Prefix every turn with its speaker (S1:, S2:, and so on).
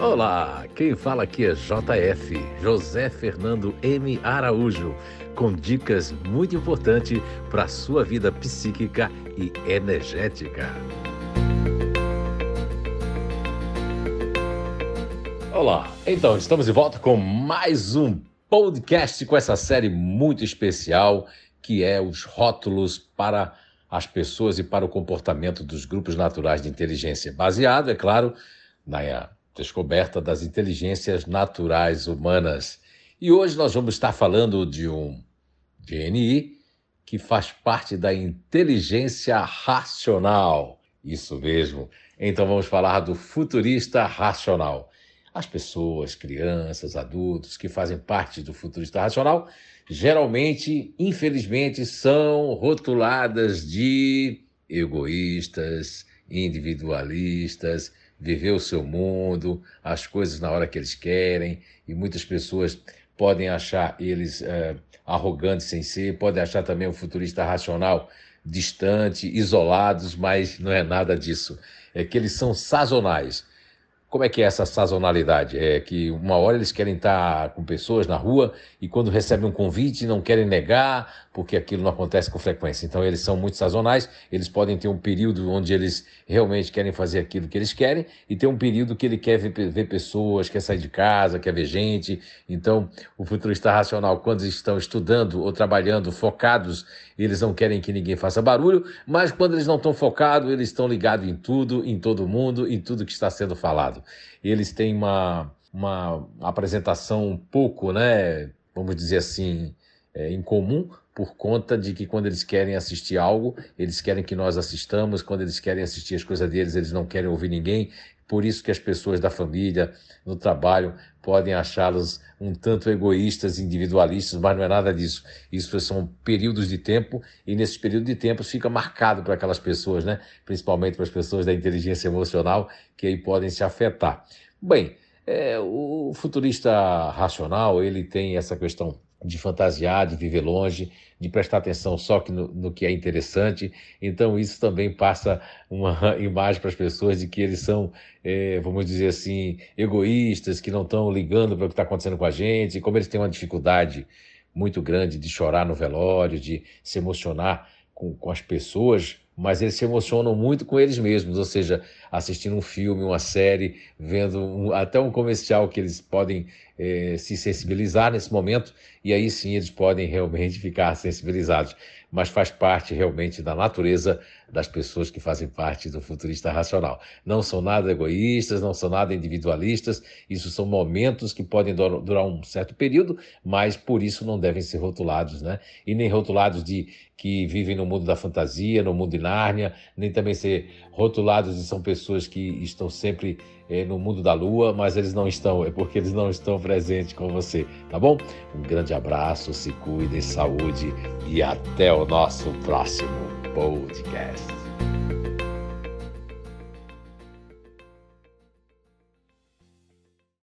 S1: Olá, quem fala aqui é JF, José Fernando M. Araújo, com dicas muito importantes para a sua vida psíquica e energética. Olá, então estamos de volta com mais um podcast com essa série muito especial que é os rótulos para as pessoas e para o comportamento dos grupos naturais de inteligência, baseado, é claro, na descoberta das inteligências naturais humanas. E hoje nós vamos estar falando de um GNI que faz parte da inteligência racional. Isso mesmo. Então vamos falar do futurista racional. As pessoas, crianças, adultos que fazem parte do futurista racional, geralmente, infelizmente, são rotuladas de egoístas, individualistas, viver o seu mundo, as coisas na hora que eles querem, e muitas pessoas podem achar eles é, arrogantes sem ser, podem achar também o futurista racional distante, isolados, mas não é nada disso. É que eles são sazonais. Como é que é essa sazonalidade? É que uma hora eles querem estar com pessoas na rua e quando recebem um convite não querem negar, porque aquilo não acontece com frequência. Então eles são muito sazonais, eles podem ter um período onde eles realmente querem fazer aquilo que eles querem e ter um período que ele quer ver, ver pessoas, quer sair de casa, quer ver gente. Então o futurista racional, quando estão estudando ou trabalhando focados, eles não querem que ninguém faça barulho, mas quando eles não estão focados, eles estão ligados em tudo, em todo mundo, em tudo que está sendo falado. Eles têm uma, uma apresentação um pouco, né, vamos dizer assim, é, em comum, por conta de que quando eles querem assistir algo, eles querem que nós assistamos, quando eles querem assistir as coisas deles, eles não querem ouvir ninguém. Por isso que as pessoas da família, no trabalho, podem achá-los um tanto egoístas, individualistas, mas não é nada disso. Isso são períodos de tempo e nesses períodos de tempo fica marcado para aquelas pessoas, né? principalmente para as pessoas da inteligência emocional, que aí podem se afetar. Bem, é, o futurista racional, ele tem essa questão de fantasiar, de viver longe, de prestar atenção só que no, no, que é interessante. Então, isso também passa uma imagem para as pessoas de que eles são, é, vamos dizer assim, egoístas, que não estão ligando para o que está acontecendo com a gente, como eles têm uma dificuldade muito grande de chorar no velório, de se emocionar com, com as pessoas mas eles se emocionam muito com eles mesmos, ou seja, assistindo um filme, uma série, vendo um, até um comercial que eles podem eh, se sensibilizar nesse momento, e aí sim eles podem realmente ficar sensibilizados. Mas faz parte realmente da natureza das pessoas que fazem parte do futurista racional. Não são nada egoístas, não são nada individualistas, isso são momentos que podem durar um certo período, mas por isso não devem ser rotulados, né? E nem rotulados de que vivem no mundo da fantasia, no mundo de Nárnia, nem também ser rotulados de são pessoas que estão sempre é, no mundo da lua, mas eles não estão, é porque eles não estão presentes com você, tá bom? Um grande abraço, se cuidem, saúde e até o nosso próximo podcast.